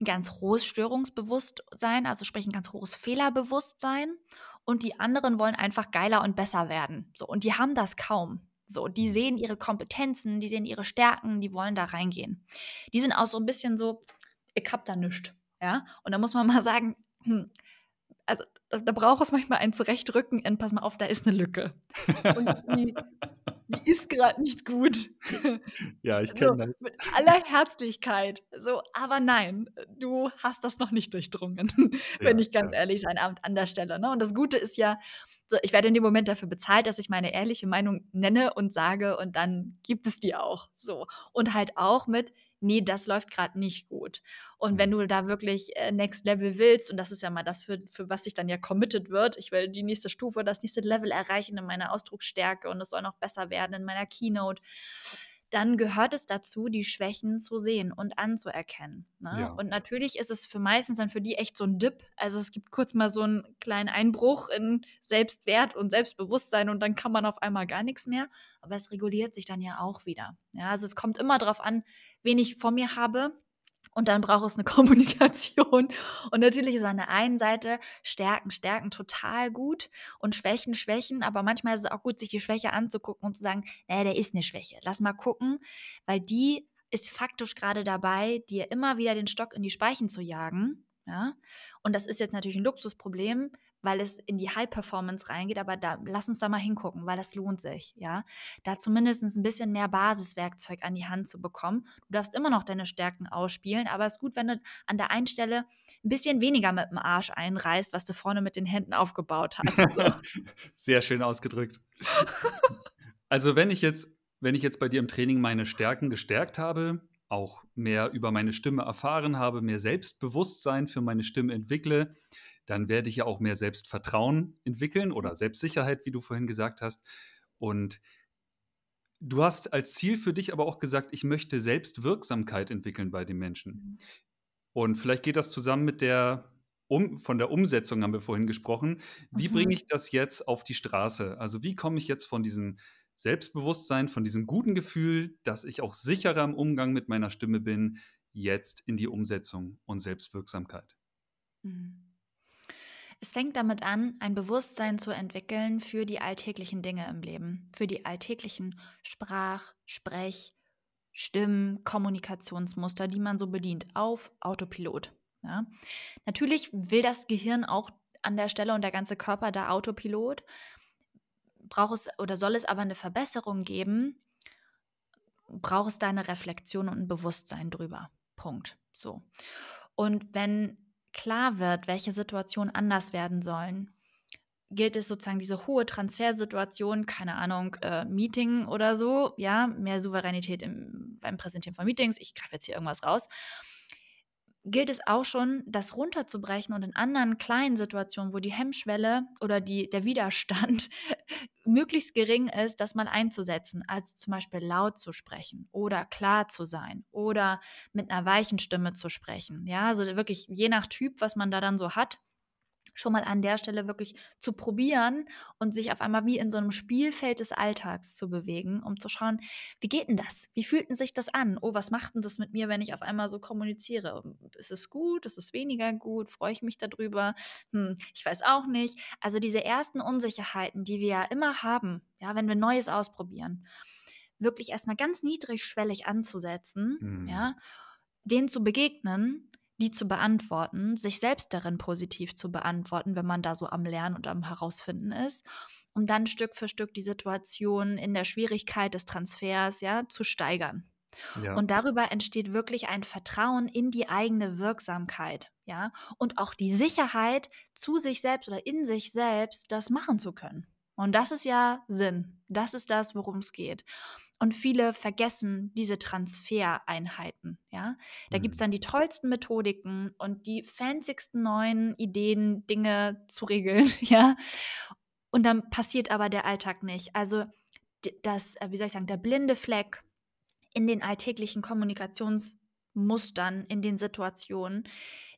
ein ganz hohes Störungsbewusstsein, also sprich ein ganz hohes Fehlerbewusstsein und die anderen wollen einfach geiler und besser werden. So, und die haben das kaum. So, die mhm. sehen ihre Kompetenzen, die sehen ihre Stärken, die wollen da reingehen. Die sind auch so ein bisschen so, ich hab da nichts. Ja, und da muss man mal sagen, hm, also da, da braucht es manchmal ein Zurechtrücken in, pass mal auf, da ist eine Lücke. Und die, die ist gerade nicht gut. Ja, ich kenne so, das. Mit aller Herzlichkeit. So, aber nein, du hast das noch nicht durchdrungen, wenn ich ganz ja. ehrlich sein an, an der Stelle. Ne? Und das Gute ist ja, so, ich werde in dem Moment dafür bezahlt, dass ich meine ehrliche Meinung nenne und sage und dann gibt es die auch. So. Und halt auch mit, nee, das läuft gerade nicht gut. Und wenn mhm. du da wirklich äh, Next Level willst, und das ist ja mal das, für, für was sich dann ja committed wird, ich will die nächste Stufe, das nächste Level erreichen in meiner Ausdrucksstärke und es soll noch besser werden in meiner Keynote dann gehört es dazu, die Schwächen zu sehen und anzuerkennen. Ne? Ja. Und natürlich ist es für meistens dann für die echt so ein Dip. Also es gibt kurz mal so einen kleinen Einbruch in Selbstwert und Selbstbewusstsein und dann kann man auf einmal gar nichts mehr. Aber es reguliert sich dann ja auch wieder. Ja, also es kommt immer darauf an, wen ich vor mir habe und dann braucht es eine Kommunikation. Und natürlich ist an der einen Seite Stärken, Stärken total gut und Schwächen, Schwächen. Aber manchmal ist es auch gut, sich die Schwäche anzugucken und zu sagen, naja, der ist eine Schwäche. Lass mal gucken, weil die ist faktisch gerade dabei, dir immer wieder den Stock in die Speichen zu jagen. Ja? Und das ist jetzt natürlich ein Luxusproblem, weil es in die High Performance reingeht, aber da lass uns da mal hingucken, weil das lohnt sich, ja. Da zumindest ein bisschen mehr Basiswerkzeug an die Hand zu bekommen. Du darfst immer noch deine Stärken ausspielen, aber es ist gut, wenn du an der einen Stelle ein bisschen weniger mit dem Arsch einreißt, was du vorne mit den Händen aufgebaut hast. So. Sehr schön ausgedrückt. also wenn ich jetzt, wenn ich jetzt bei dir im Training meine Stärken gestärkt habe, auch mehr über meine Stimme erfahren habe, mehr Selbstbewusstsein für meine Stimme entwickle, dann werde ich ja auch mehr Selbstvertrauen entwickeln oder mhm. Selbstsicherheit, wie du vorhin gesagt hast. Und du hast als Ziel für dich aber auch gesagt, ich möchte Selbstwirksamkeit entwickeln bei den Menschen. Mhm. Und vielleicht geht das zusammen mit der um, von der Umsetzung haben wir vorhin gesprochen. Wie mhm. bringe ich das jetzt auf die Straße? Also wie komme ich jetzt von diesem Selbstbewusstsein, von diesem guten Gefühl, dass ich auch sicherer im Umgang mit meiner Stimme bin, jetzt in die Umsetzung und Selbstwirksamkeit? Mhm. Es fängt damit an, ein Bewusstsein zu entwickeln für die alltäglichen Dinge im Leben, für die alltäglichen Sprach-, Sprech-, Stimmen-, Kommunikationsmuster, die man so bedient, auf Autopilot. Ja. Natürlich will das Gehirn auch an der Stelle und der ganze Körper da Autopilot. Braucht es oder soll es aber eine Verbesserung geben, braucht es da eine Reflexion und ein Bewusstsein drüber. Punkt. So. Und wenn klar wird, welche Situationen anders werden sollen, gilt es sozusagen diese hohe Transfersituation, keine Ahnung, äh, Meeting oder so, ja, mehr Souveränität im, beim Präsentieren von Meetings, ich greife jetzt hier irgendwas raus, gilt es auch schon, das runterzubrechen und in anderen kleinen Situationen, wo die Hemmschwelle oder die, der Widerstand möglichst gering ist, das mal einzusetzen, also zum Beispiel laut zu sprechen oder klar zu sein oder mit einer weichen Stimme zu sprechen. Ja, also wirklich je nach Typ, was man da dann so hat, schon mal an der Stelle wirklich zu probieren und sich auf einmal wie in so einem Spielfeld des Alltags zu bewegen, um zu schauen, wie geht denn das? Wie fühlt denn sich das an? Oh, was macht denn das mit mir, wenn ich auf einmal so kommuniziere? Ist es gut? Ist es weniger gut? Freue ich mich darüber? Hm, ich weiß auch nicht. Also diese ersten Unsicherheiten, die wir ja immer haben, ja, wenn wir Neues ausprobieren, wirklich erstmal ganz niedrigschwellig anzusetzen, mhm. ja, denen zu begegnen die zu beantworten, sich selbst darin positiv zu beantworten, wenn man da so am Lernen und am Herausfinden ist, um dann Stück für Stück die Situation in der Schwierigkeit des Transfers ja zu steigern. Ja. Und darüber entsteht wirklich ein Vertrauen in die eigene Wirksamkeit, ja, und auch die Sicherheit, zu sich selbst oder in sich selbst das machen zu können. Und das ist ja Sinn. Das ist das, worum es geht. Und viele vergessen diese Transfereinheiten. Ja? Da mhm. gibt es dann die tollsten Methodiken und die fancysten neuen Ideen, Dinge zu regeln. Ja? Und dann passiert aber der Alltag nicht. Also das, äh, wie soll ich sagen, der blinde Fleck in den alltäglichen Kommunikationsmustern, in den Situationen,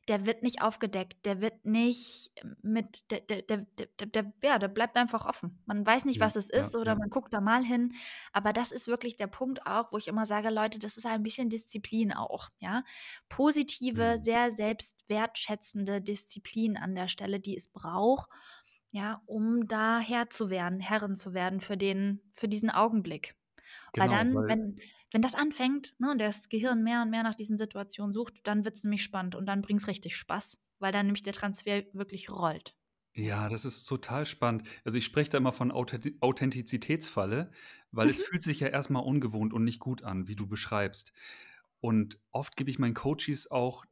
der wird nicht aufgedeckt, der wird nicht mit, der, der, der, der, der, ja, der bleibt einfach offen. Man weiß nicht, was es ist oder man guckt da mal hin. Aber das ist wirklich der Punkt auch, wo ich immer sage, Leute, das ist ein bisschen Disziplin auch, ja. Positive, mhm. sehr selbstwertschätzende Disziplin an der Stelle, die es braucht, ja, um da Herr zu werden, Herrin zu werden für den, für diesen Augenblick. Weil Genau, dann, weil wenn, wenn das anfängt, ne, und das Gehirn mehr und mehr nach diesen Situationen sucht, dann wird es nämlich spannend und dann bringt es richtig Spaß, weil dann nämlich der Transfer wirklich rollt. Ja, das ist total spannend. Also, ich spreche da immer von Authenti Authentizitätsfalle, weil es Mhm. fühlt sich ja erst mal ungewohnt und nicht gut an, wie du beschreibst. Und oft gebe ich meinen Coaches auch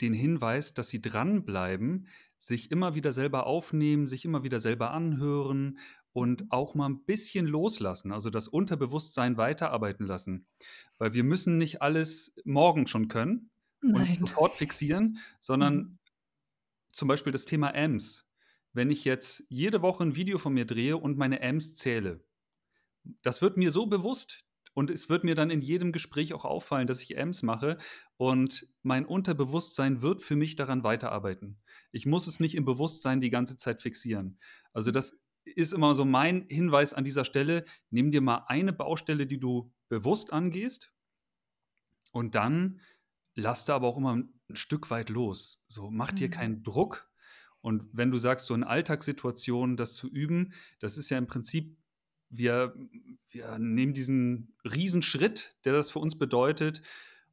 den Hinweis, dass sie dranbleiben, sich immer wieder selber aufnehmen, sich immer wieder selber anhören und auch mal 'n bisschen loslassen, also das Unterbewusstsein weiterarbeiten lassen. Weil wir müssen nicht alles morgen schon können und Nein. sofort fixieren, sondern Mhm. zum Beispiel das Thema Amps. Wenn ich jetzt jede Woche 'n Video von mir drehe und meine Amps zähle, das wird mir so bewusst und es wird mir dann in jedem Gespräch auch auffallen, dass ich Amps mache und mein Unterbewusstsein wird für mich daran weiterarbeiten. Ich muss es nicht im Bewusstsein die ganze Zeit fixieren. Also, das ist immer so mein Hinweis an dieser Stelle: Nimm dir mal eine Baustelle, die du bewusst angehst und dann lass da aber auch immer 'n 'n Stück weit los. So, mach dir Mhm. keinen Druck. Und wenn du sagst, so in Alltagssituationen das zu üben, das ist ja im Prinzip wir wir nehmen diesen Riesenschritt, der das für uns bedeutet,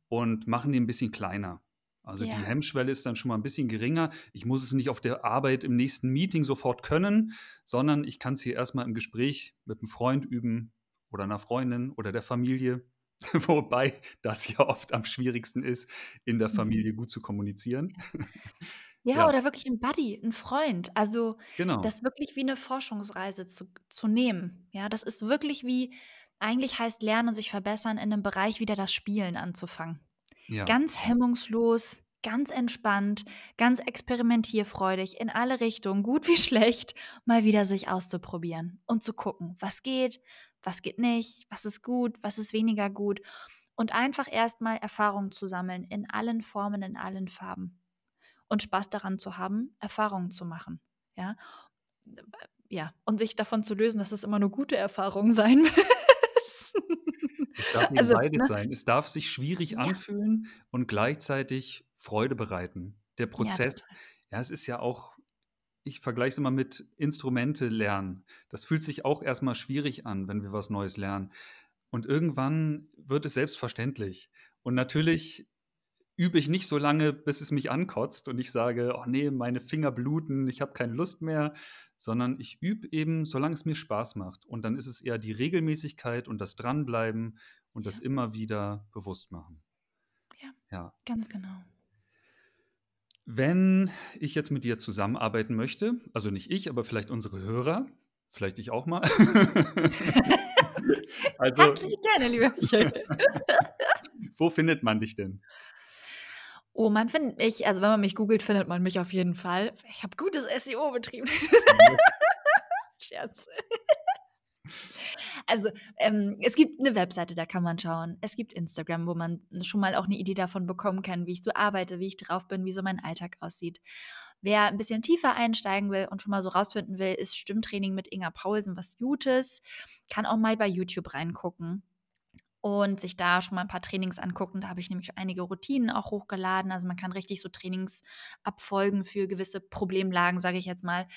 und machen ihn 'n bisschen kleiner. Also, die Ja. Hemmschwelle ist dann schon mal 'n bisschen geringer. Ich muss es nicht auf der Arbeit im nächsten Meeting sofort können, sondern ich kann's hier erst mal im Gespräch mit 'nem Freund üben oder 'ner Freundin oder der Familie, wobei das ja oft am schwierigsten ist, in der Mhm. Familie gut zu kommunizieren. Ja, Ja. oder wirklich 'n Buddy, 'n Freund. Also, Genau. das wirklich wie 'ne Forschungsreise zu zu nehmen. Ja, das ist wirklich wie eigentlich heißt Lernen und sich verbessern, in 'nem Bereich wieder das Spielen anzufangen. Ja. Ganz hemmungslos, ganz entspannt, ganz experimentierfreudig, in alle Richtungen, gut wie schlecht, mal wieder sich auszuprobieren und zu gucken, was geht, was geht nicht, was ist gut, was ist weniger gut und einfach erst mal Erfahrung zu sammeln in allen Formen, in allen Farben und Spaß daran zu haben, Erfahrungen zu machen, ja? Ja, und sich davon zu lösen, dass es immer nur gute Erfahrungen sein müssen. Es darf Also, beides ne? sein. Es darf sich schwierig Ja. anfühlen und gleichzeitig Freude bereiten. Der Ja, Prozess total. ja, es ist ja auch ich vergleiche es immer mit Instrumente lernen. Das fühlt sich auch erst mal schwierig an, wenn wir was Neues lernen. Und irgendwann wird es selbstverständlich. Und natürlich übe ich nicht so lange, bis es mich ankotzt und ich sage: „Oh ne, meine Finger bluten, ich habe keine Lust mehr“, sondern ich übe eben, solange es mir Spaß macht. Und dann ist es eher die Regelmäßigkeit und das Dranbleiben und das Ja. immer wieder bewusst machen. Ja, Ja. ganz genau. Wenn ich jetzt mit dir zusammenarbeiten möchte, also nicht ich, aber vielleicht unsere Hörer, vielleicht ich auch mal. Also Herzlich gerne, lieber Michael. Wo findet man dich denn? Oh, man findet mich also, wenn man mich googelt, findet man mich auf jeden Fall. Ich habe gutes SEO betrieben. Scherz. Also, ähm, es gibt 'ne Webseite, da kann man schauen. Es gibt Instagram, wo man schon mal auch 'ne Idee davon bekommen kann, wie ich so arbeite, wie ich drauf bin, wie so mein Alltag aussieht. Wer 'n bisschen tiefer einsteigen will und schon mal so rausfinden will, ist Stimmtraining mit Inga Paulsen was Gutes, kann auch mal bei YouTube reingucken und sich da schon mal 'n paar Trainings angucken. Da habe ich nämlich einige Routinen auch hochgeladen. Also, man kann richtig so Trainingsabfolgen für gewisse Problemlagen, sage ich jetzt mal,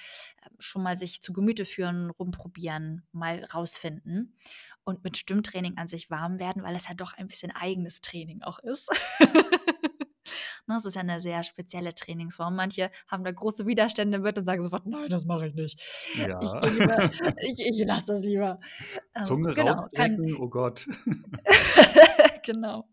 ähm, schon mal sich zu Gemüte führen, rumprobieren, mal rausfinden und mit Stimmtraining an sich warm werden, weil es ja doch ein bisschen eigenes Training auch ist. Ne, es ist ja 'ne sehr spezielle Trainingsform. Manche haben da große Widerstände mit und sagen sofort: „Nein, das mache ich nicht. Ich Ja. lieber ich ich lasse das lieber.“ Ähm, Zunge genau, kann oh Gott. Genau.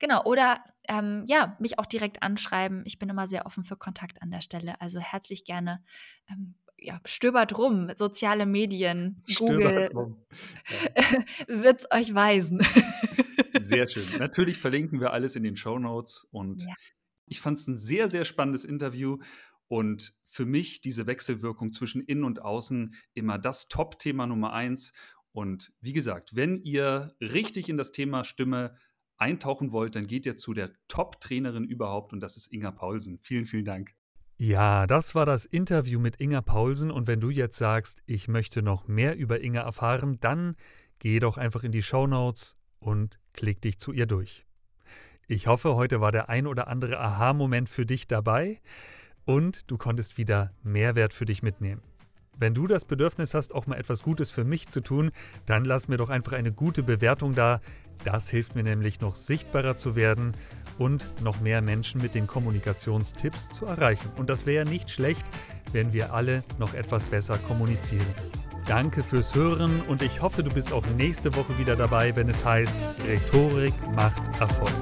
Genau, oder, ähm, ja, mich auch direkt anschreiben. Ich bin immer sehr offen für Kontakt an der Stelle. Also, herzlich gerne, ähm, ja, stöbert rum, soziale Medien, Google Stöbert rum. Ja. wird's euch weisen. Sehr schön. Natürlich verlinken wir alles in den Shownotes und Ja. ich fand's 'n sehr, sehr spannendes Interview und für mich diese Wechselwirkung zwischen innen und außen immer das Top-Thema Nummer 1. Und wie gesagt, wenn ihr richtig in das Thema Stimme eintauchen wollt, dann geht ihr zu der Top-Trainerin überhaupt und das ist Inga Paulsen. Vielen, vielen Dank. Ja, das war das Interview mit Inga Paulsen und wenn du jetzt sagst: „Ich möchte noch mehr über Inga erfahren“, dann geh doch einfach in die Shownotes und klick dich zu ihr durch. Ich hoffe, heute war der ein oder andere Aha-Moment für dich dabei und du konntest wieder Mehrwert für dich mitnehmen. Wenn du das Bedürfnis hast, auch mal etwas Gutes für mich zu tun, dann lass mir doch einfach eine gute Bewertung da. Das hilft mir nämlich noch sichtbarer zu werden und noch mehr Menschen mit den Kommunikationstipps zu erreichen. Und das wäre nicht schlecht, wenn wir alle noch etwas besser kommunizieren. Danke fürs Hören und ich hoffe, du bist auch nächste Woche wieder dabei, wenn es heißt, Rhetorik macht Erfolg.